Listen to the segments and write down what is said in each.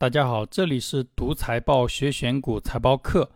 大家好，这里是读财报学选股财报课。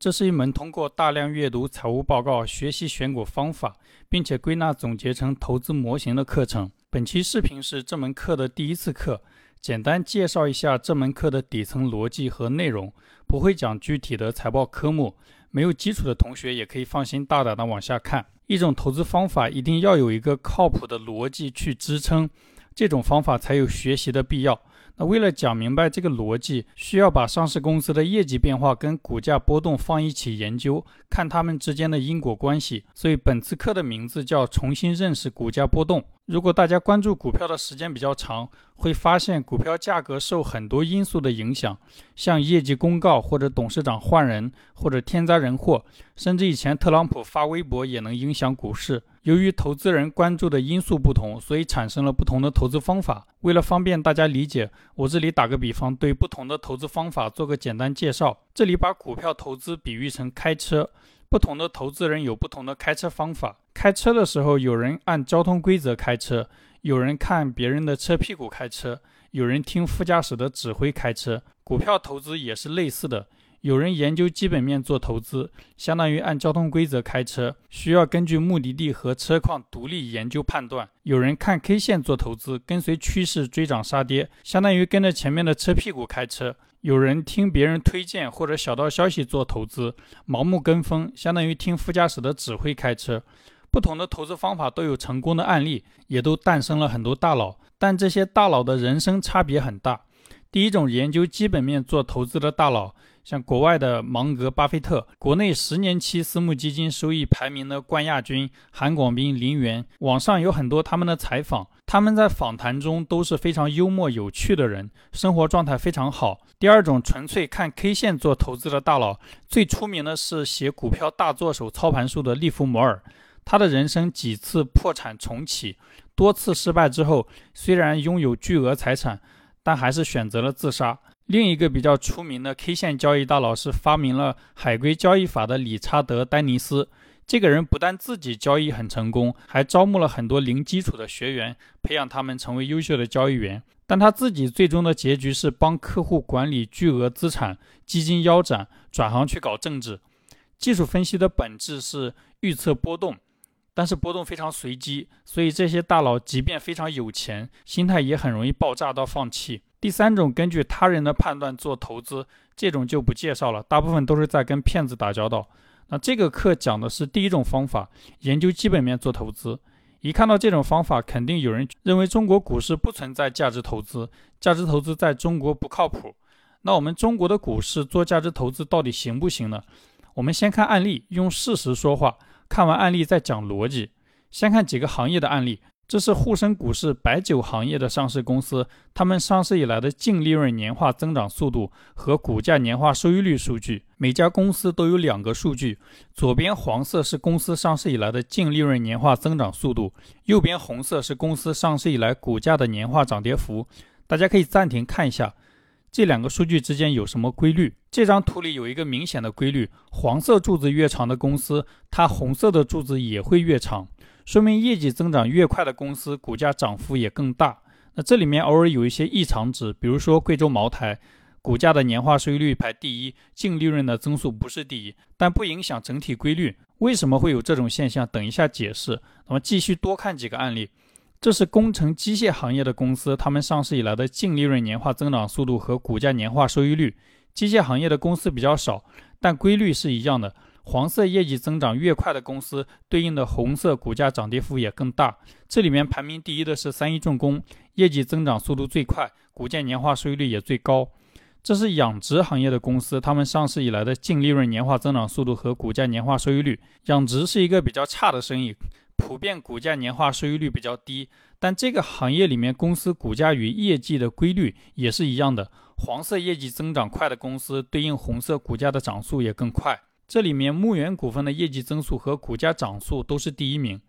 这是一门通过大量阅读财务报告学习选股方法，并且归纳总结成投资模型的课程。本期视频是这门课的第一次课，简单介绍一下这门课的底层逻辑和内容，不会讲具体的财报科目。没有基础的同学也可以放心大胆的往下看。一种投资方法一定要有一个靠谱的逻辑去支撑，这种方法才有学习的必要。那为了讲明白这个逻辑，需要把上市公司的业绩变化跟股价波动放一起研究，看它们之间的因果关系。所以本次课的名字叫“重新认识股价波动”。如果大家关注股票的时间比较长，会发现股票价格受很多因素的影响，像业绩公告，或者董事长换人，或者天灾人祸，甚至以前特朗普发微博也能影响股市。由于投资人关注的因素不同，所以产生了不同的投资方法。为了方便大家理解，我这里打个比方，对不同的投资方法做个简单介绍。这里把股票投资比喻成开车，不同的投资人有不同的开车方法。开车的时候，有人按交通规则开车，有人看别人的车屁股开车，有人听副驾驶的指挥开车。股票投资也是类似的。有人研究基本面做投资，相当于按交通规则开车，需要根据目的地和车况独立研究判断。有人看 K 线做投资，跟随趋势追涨杀跌，相当于跟着前面的车屁股开车。有人听别人推荐或者小道消息做投资，盲目跟风，相当于听副驾驶的指挥开车。不同的投资方法都有成功的案例，也都诞生了很多大佬，但这些大佬的人生差别很大。第一种研究基本面做投资的大佬。像国外的芒格、巴菲特，国内十年期私募基金收益排名的冠亚军韩广斌、林园，网上有很多他们的采访，他们在访谈中都是非常幽默有趣的人，生活状态非常好。第二种纯粹看 K 线做投资的大佬，最出名的是写《股票大作手操盘术》的利弗摩尔，他的人生几次破产重启，多次失败之后，虽然拥有巨额财产，但还是选择了自杀。另一个比较出名的 K 线交易大佬是发明了海龟交易法的理查德·丹尼斯。这个人不但自己交易很成功，还招募了很多零基础的学员，培养他们成为优秀的交易员。但他自己最终的结局是帮客户管理巨额资产，基金腰斩，转行去搞政治。技术分析的本质是预测波动，但是波动非常随机，所以这些大佬即便非常有钱，心态也很容易爆炸到放弃。第三种根据他人的判断做投资，这种就不介绍了，大部分都是在跟骗子打交道。那这个课讲的是第一种方法，研究基本面做投资。一看到这种方法，肯定有人认为中国股市不存在价值投资，价值投资在中国不靠谱。那我们中国的股市做价值投资到底行不行呢？我们先看案例，用事实说话，看完案例再讲逻辑。先看几个行业的案例。这是沪深股市白酒行业的上市公司，他们上市以来的净利润年化增长速度和股价年化收益率数据。每家公司都有两个数据，左边黄色是公司上市以来的净利润年化增长速度，右边红色是公司上市以来股价的年化涨跌幅。大家可以暂停看一下，这两个数据之间有什么规律？这张图里有一个明显的规律：黄色柱子越长的公司，它红色的柱子也会越长。说明业绩增长越快的公司，股价涨幅也更大。那这里面偶尔有一些异常值，比如说贵州茅台，股价的年化收益率排第一，净利润的增速不是第一，但不影响整体规律。为什么会有这种现象？等一下解释。那么继续多看几个案例。这是工程机械行业的公司，他们上市以来的净利润年化增长速度和股价年化收益率。机械行业的公司比较少，但规律是一样的。黄色业绩增长越快的公司，对应的红色股价涨跌幅也更大。这里面排名第一的是三一重工，业绩增长速度最快，股价年化收益率也最高。这是养殖行业的公司，他们上市以来的净利润年化增长速度和股价年化收益率。养殖是一个比较差的生意，普遍股价年化收益率比较低。但这个行业里面公司股价与业绩的规律也是一样的，黄色业绩增长快的公司，对应红色股价的涨速也更快。这里面牧原股份的业绩增速和股价涨速都是第一名。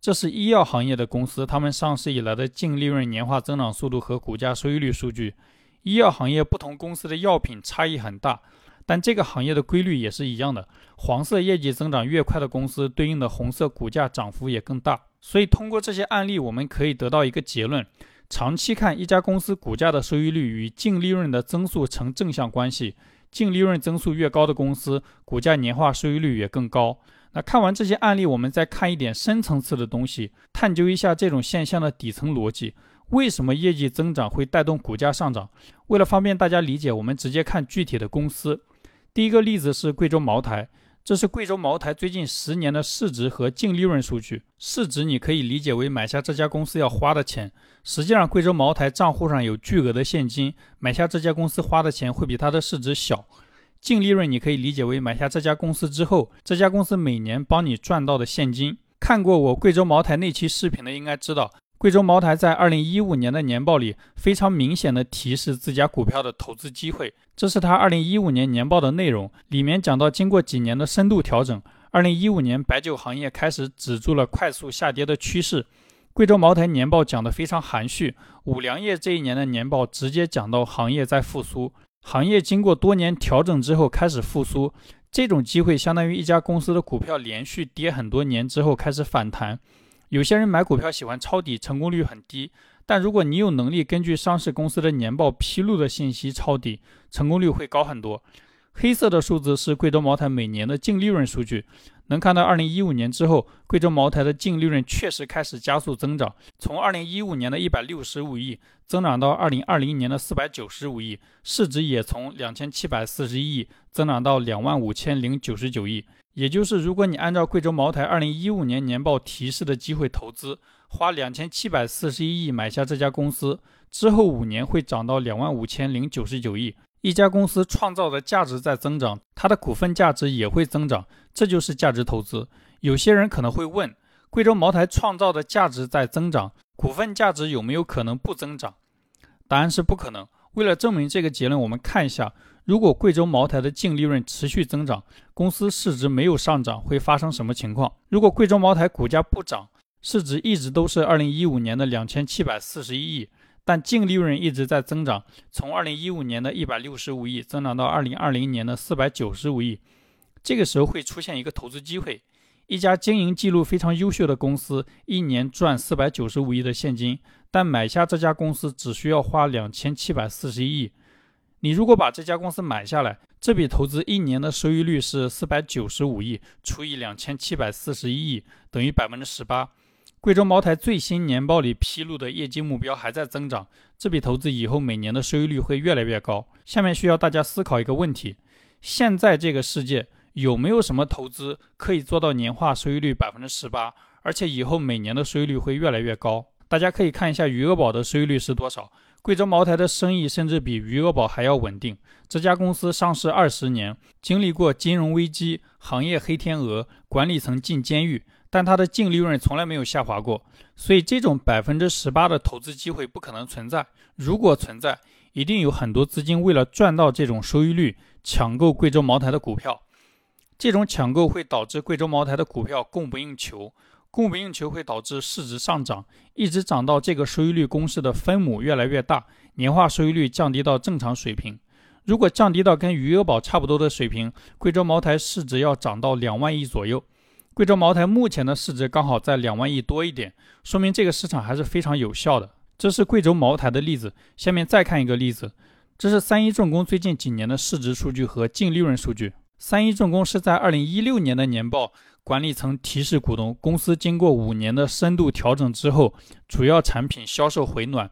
这是医药行业的公司，他们上市以来的净利润年化增长速度和股价收益率数据。医药行业不同公司的药品差异很大，但这个行业的规律也是一样的。黄色业绩增长越快的公司，对应的红色股价涨幅也更大。所以通过这些案例，我们可以得到一个结论：长期看，一家公司股价的收益率与净利润的增速成正向关系，净利润增速越高的公司，股价年化收益率也更高。那看完这些案例，我们再看一点深层次的东西，探究一下这种现象的底层逻辑。为什么业绩增长会带动股价上涨？为了方便大家理解，我们直接看具体的公司。第一个例子是贵州茅台。这是贵州茅台最近十年的市值和净利润数据。市值你可以理解为买下这家公司要花的钱。实际上，贵州茅台账户上有巨额的现金，买下这家公司花的钱会比它的市值小。净利润你可以理解为买下这家公司之后，这家公司每年帮你赚到的现金。看过我贵州茅台那期视频的应该知道。贵州茅台在二零一五年的年报里非常明显的提示自家股票的投资机会，这是他二零一五年年报的内容。里面讲到，经过几年的深度调整，二零一五年白酒行业开始止住了快速下跌的趋势。贵州茅台年报讲得非常含蓄，五粮液这一年的年报直接讲到行业在复苏，行业经过多年调整之后开始复苏，这种机会相当于一家公司的股票连续跌很多年之后开始反弹。有些人买股票喜欢抄底，成功率很低。但如果你有能力根据上市公司的年报披露的信息抄底，成功率会高很多。黑色的数字是贵州茅台每年的净利润数据，能看到二零一五年之后，贵州茅台的净利润确实开始加速增长，从二零一五年的一百六十五亿增长到二零二零年的四百九十五亿，市值也从两千七百四十亿增长到两万五千零九十九亿。也就是，如果你按照贵州茅台二零一五年年报提示的机会投资，花两千七百四十一亿买下这家公司，之后五年会涨到两万五千零九十九亿。一家公司创造的价值在增长，它的股份价值也会增长，这就是价值投资。有些人可能会问，贵州茅台创造的价值在增长，股份价值有没有可能不增长？答案是不可能。为了证明这个结论，我们看一下。如果贵州茅台的净利润持续增长，公司市值没有上涨，会发生什么情况？如果贵州茅台股价不涨，市值一直都是二零一五年的两千七百四十一亿，但净利润一直在增长，从二零一五年的一百六十五亿增长到二零二零年的四百九十五亿，这个时候会出现一个投资机会。一家经营记录非常优秀的公司，一年赚四百九十五亿的现金，但买下这家公司只需要花两千七百四十一亿。你如果把这家公司买下来，这笔投资一年的收益率是四百九十五亿除以两千七百四十一亿，等于百分之十八。贵州茅台最新年报里披露的业绩目标还在增长，这笔投资以后每年的收益率会越来越高。下面需要大家思考一个问题：现在这个世界有没有什么投资可以做到年化收益率百分之十八，而且以后每年的收益率会越来越高？大家可以看一下余额宝的收益率是多少。贵州茅台的生意甚至比余额宝还要稳定。这家公司上市二十年，经历过金融危机、行业黑天鹅、管理层进监狱，但它的净利润从来没有下滑过。所以，这种百分之十八的投资机会不可能存在。如果存在，一定有很多资金为了赚到这种收益率，抢购贵州茅台的股票。这种抢购会导致贵州茅台的股票供不应求。供不应求会导致市值上涨，一直涨到这个收益率公式的分母越来越大，年化收益率降低到正常水平。如果降低到跟余额宝差不多的水平，贵州茅台市值要涨到两万亿左右。贵州茅台目前的市值刚好在两万亿多一点，说明这个市场还是非常有效的。这是贵州茅台的例子。下面再看一个例子，这是三一重工最近几年的市值数据和净利润数据。三一重工是在二零一六年的年报。管理层提示股东，公司经过五年的深度调整之后，主要产品销售回暖。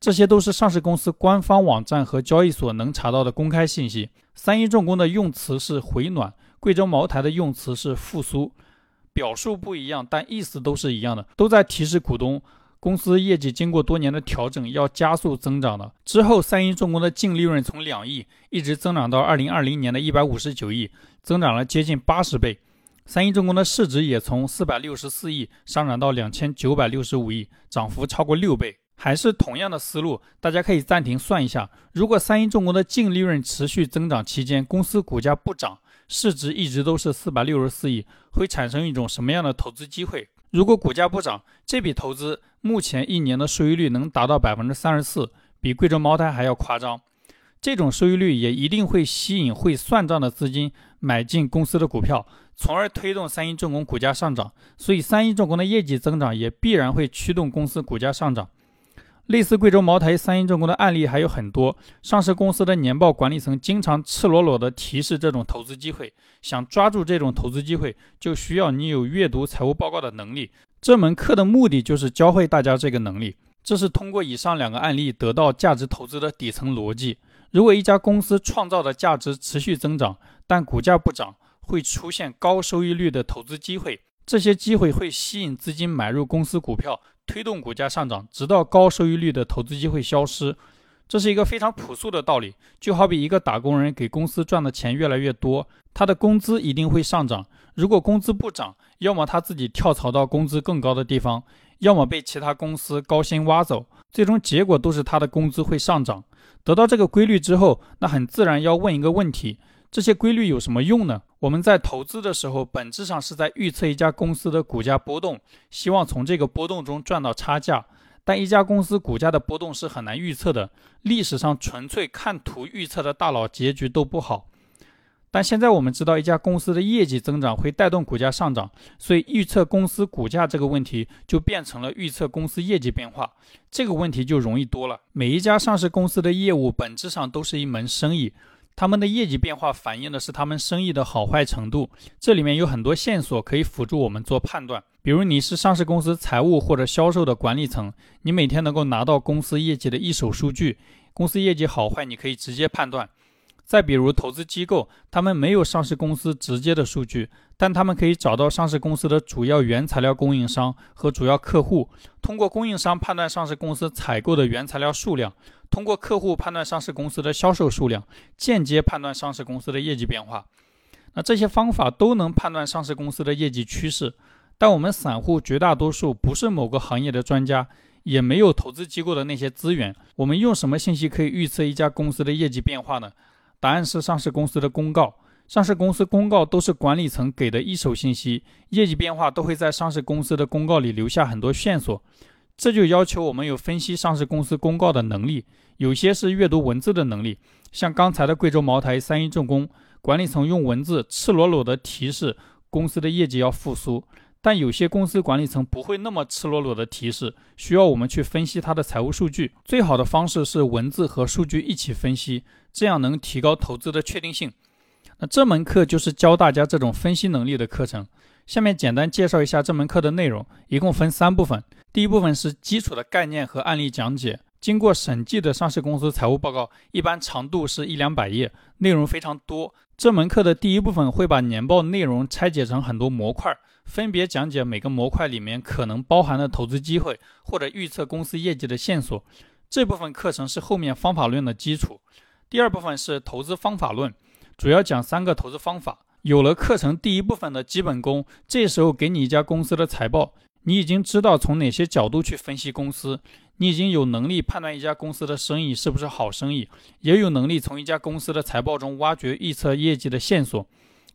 这些都是上市公司官方网站和交易所能查到的公开信息。三一重工的用词是回暖，贵州茅台的用词是复苏，表述不一样，但意思都是一样的，都在提示股东，公司业绩经过多年的调整要加速增长的。之后，三一重工的净利润从两亿一直增长到二零二零年的一百五十九亿，增长了接近八十倍。三一重工的市值也从四百六十四亿上涨到两千九百六十五亿，涨幅超过六倍。还是同样的思路，大家可以暂停算一下：如果三一重工的净利润持续增长期间，公司股价不涨，市值一直都是四百六十四亿，会产生一种什么样的投资机会？如果股价不涨，这笔投资目前一年的收益率能达到百分之三十四，比贵州茅台还要夸张。这种收益率也一定会吸引会算账的资金买进公司的股票。从而推动三一重工股价上涨，所以三一重工的业绩增长也必然会驱动公司股价上涨。类似贵州茅台、三一重工的案例还有很多。上市公司的年报管理层经常赤裸裸地提示这种投资机会，想抓住这种投资机会，就需要你有阅读财务报告的能力。这门课的目的就是教会大家这个能力。这是通过以上两个案例得到价值投资的底层逻辑。如果一家公司创造的价值持续增长，但股价不涨，会出现高收益率的投资机会。这些机会会吸引资金买入公司股票。推动股价上涨，直到高收益率的投资机会消失，这是一个非常朴素的道理。就好比一个打工人给公司赚的钱越来越多，他的工资一定会上涨。如果工资不涨，要么他自己跳槽到工资更高的地方，要么被其他公司高薪挖走，最终结果都是他的工资会上涨。得到这个规律之后，那很自然要问一个问题。这些规律有什么用呢？我们在投资的时候，本质上是在预测一家公司的股价波动，希望从这个波动中赚到差价。但一家公司股价的波动是很难预测的，历史上纯粹看图预测的大佬结局都不好。但现在我们知道，一家公司的业绩增长会带动股价上涨，所以预测公司股价这个问题就变成了预测公司业绩变化，这个问题就容易多了。每一家上市公司的业务本质上都是一门生意。他们的业绩变化反映的是他们生意的好坏程度，这里面有很多线索可以辅助我们做判断。比如你是上市公司财务或者销售的管理层，你每天能够拿到公司业绩的一手数据，公司业绩好坏你可以直接判断。再比如投资机构，他们没有上市公司直接的数据，但他们可以找到上市公司的主要原材料供应商和主要客户，通过供应商判断上市公司采购的原材料数量。通过客户判断上市公司的销售数量，间接判断上市公司的业绩变化。那这些方法都能判断上市公司的业绩趋势，但我们散户绝大多数不是某个行业的专家，也没有投资机构的那些资源。我们用什么信息可以预测一家公司的业绩变化呢？答案是上市公司的公告。上市公司公告都是管理层给的一手信息，业绩变化都会在上市公司的公告里留下很多线索。这就要求我们有分析上市公司公告的能力，有些是阅读文字的能力，像刚才的贵州茅台、三一重工，管理层用文字赤裸裸的提示公司的业绩要复苏，但有些公司管理层不会那么赤裸裸的提示，需要我们去分析它的财务数据。最好的方式是文字和数据一起分析，这样能提高投资的确定性。那这门课就是教大家这种分析能力的课程。下面简单介绍一下这门课的内容，一共分三部分。第一部分是基础的概念和案例讲解。经过审计的上市公司财务报告一般长度是一两百页，内容非常多。这门课的第一部分会把年报内容拆解成很多模块，分别讲解每个模块里面可能包含的投资机会或者预测公司业绩的线索。这部分课程是后面方法论的基础。第二部分是投资方法论，主要讲三个投资方法。有了课程第一部分的基本功，这时候给你一家公司的财报，你已经知道从哪些角度去分析公司，你已经有能力判断一家公司的生意是不是好生意，也有能力从一家公司的财报中挖掘预测业绩的线索。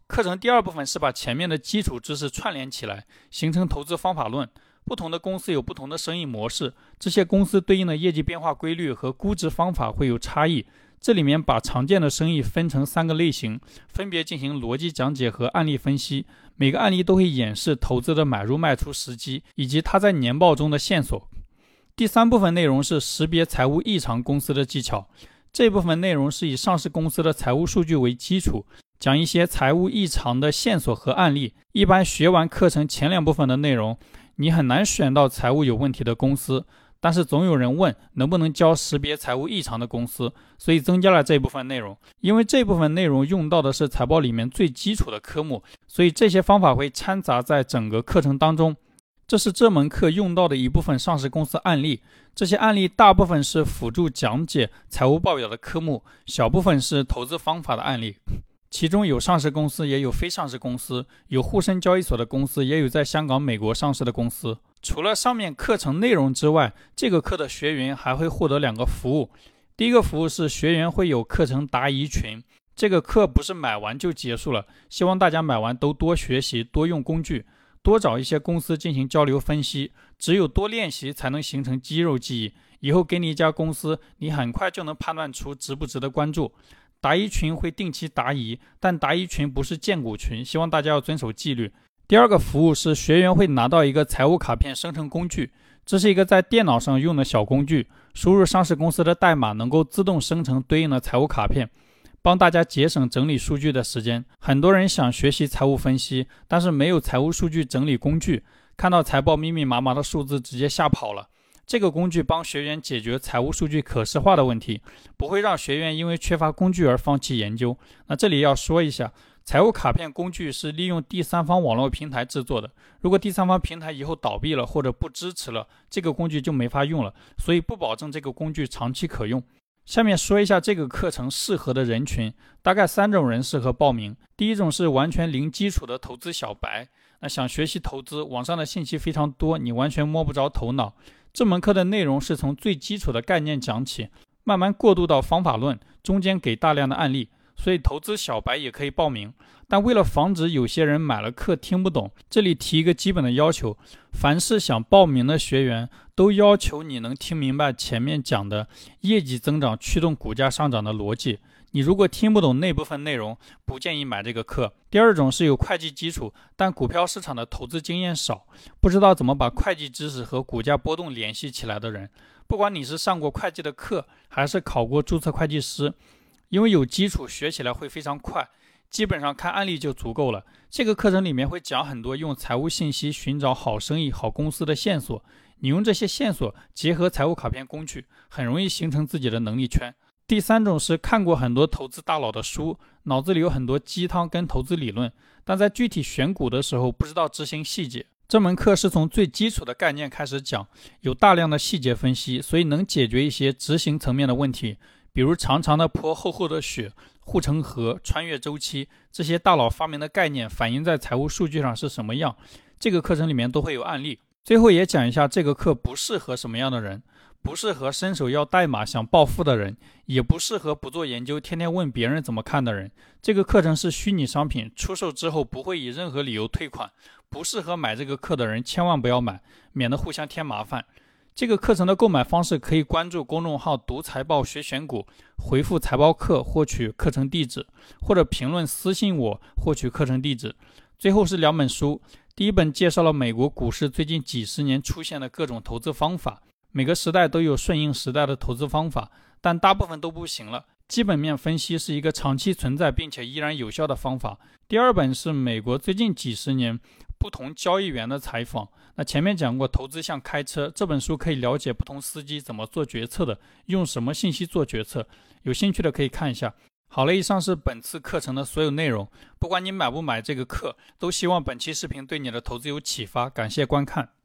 课程第二部分是把前面的基础知识串联起来，形成投资方法论。不同的公司有不同的生意模式，这些公司对应的业绩变化规律和估值方法会有差异。这里面把常见的生意分成三个类型，分别进行逻辑讲解和案例分析。每个案例都会演示投资的买入卖出时机，以及它在年报中的线索。第三部分内容是识别财务异常公司的技巧。这部分内容是以上市公司的财务数据为基础，讲一些财务异常的线索和案例。一般学完课程前两部分的内容，你很难选到财务有问题的公司。但是总有人问能不能教识别财务异常的公司，所以增加了这部分内容。因为这部分内容用到的是财报里面最基础的科目，所以这些方法会掺杂在整个课程当中。这是这门课用到的一部分上市公司案例，这些案例大部分是辅助讲解财务报表的科目，小部分是投资方法的案例。其中有上市公司，也有非上市公司，有沪深交易所的公司，也有在香港、美国上市的公司。除了上面课程内容之外，这个课的学员还会获得两个服务。第一个服务是学员会有课程答疑群，这个课不是买完就结束了，希望大家买完都多学习、多用工具、多找一些公司进行交流分析。只有多练习，才能形成肌肉记忆。以后给你一家公司，你很快就能判断出值不值得关注。答疑群会定期答疑，但答疑群不是荐股群，希望大家要遵守纪律。第二个服务是学员会拿到一个财务卡片生成工具，这是一个在电脑上用的小工具，输入上市公司的代码，能够自动生成对应的财务卡片，帮大家节省整理数据的时间。很多人想学习财务分析，但是没有财务数据整理工具，看到财报密密麻麻的数字直接吓跑了。这个工具帮学员解决财务数据可视化的问题，不会让学员因为缺乏工具而放弃研究。那这里要说一下。财务卡片工具是利用第三方网络平台制作的。如果第三方平台以后倒闭了或者不支持了，这个工具就没法用了，所以不保证这个工具长期可用。下面说一下这个课程适合的人群，大概三种人适合报名。第一种是完全零基础的投资小白，那想学习投资，网上的信息非常多，你完全摸不着头脑。这门课的内容是从最基础的概念讲起，慢慢过渡到方法论，中间给大量的案例。所以投资小白也可以报名，但为了防止有些人买了课听不懂，这里提一个基本的要求：凡是想报名的学员，都要求你能听明白前面讲的业绩增长驱动股价上涨的逻辑。你如果听不懂那部分内容，不建议买这个课。第二种是有会计基础，但股票市场的投资经验少，不知道怎么把会计知识和股价波动联系起来的人。不管你是上过会计的课，还是考过注册会计师。因为有基础，学起来会非常快，基本上看案例就足够了。这个课程里面会讲很多用财务信息寻找好生意、好公司的线索，你用这些线索结合财务卡片工具，很容易形成自己的能力圈。第三种是看过很多投资大佬的书，脑子里有很多鸡汤跟投资理论，但在具体选股的时候不知道执行细节。这门课是从最基础的概念开始讲，有大量的细节分析，所以能解决一些执行层面的问题。比如长长的坡、厚厚的雪、护城河、穿越周期，这些大佬发明的概念反映在财务数据上是什么样？这个课程里面都会有案例。最后也讲一下这个课不适合什么样的人，不适合伸手要代码想暴富的人，也不适合不做研究、天天问别人怎么看的人。这个课程是虚拟商品，出售之后不会以任何理由退款，不适合买这个课的人千万不要买，免得互相添麻烦。这个课程的购买方式可以关注公众号“读财报学选股”，回复“财报课”获取课程地址，或者评论私信我获取课程地址。最后是两本书，第一本介绍了美国股市最近几十年出现的各种投资方法，每个时代都有顺应时代的投资方法，但大部分都不行了。基本面分析是一个长期存在并且依然有效的方法。第二本是美国最近几十年。不同交易员的采访。那前面讲过，投资像开车，这本书可以了解不同司机怎么做决策的，用什么信息做决策。有兴趣的可以看一下。好了，以上是本次课程的所有内容。不管你买不买这个课，都希望本期视频对你的投资有启发。感谢观看。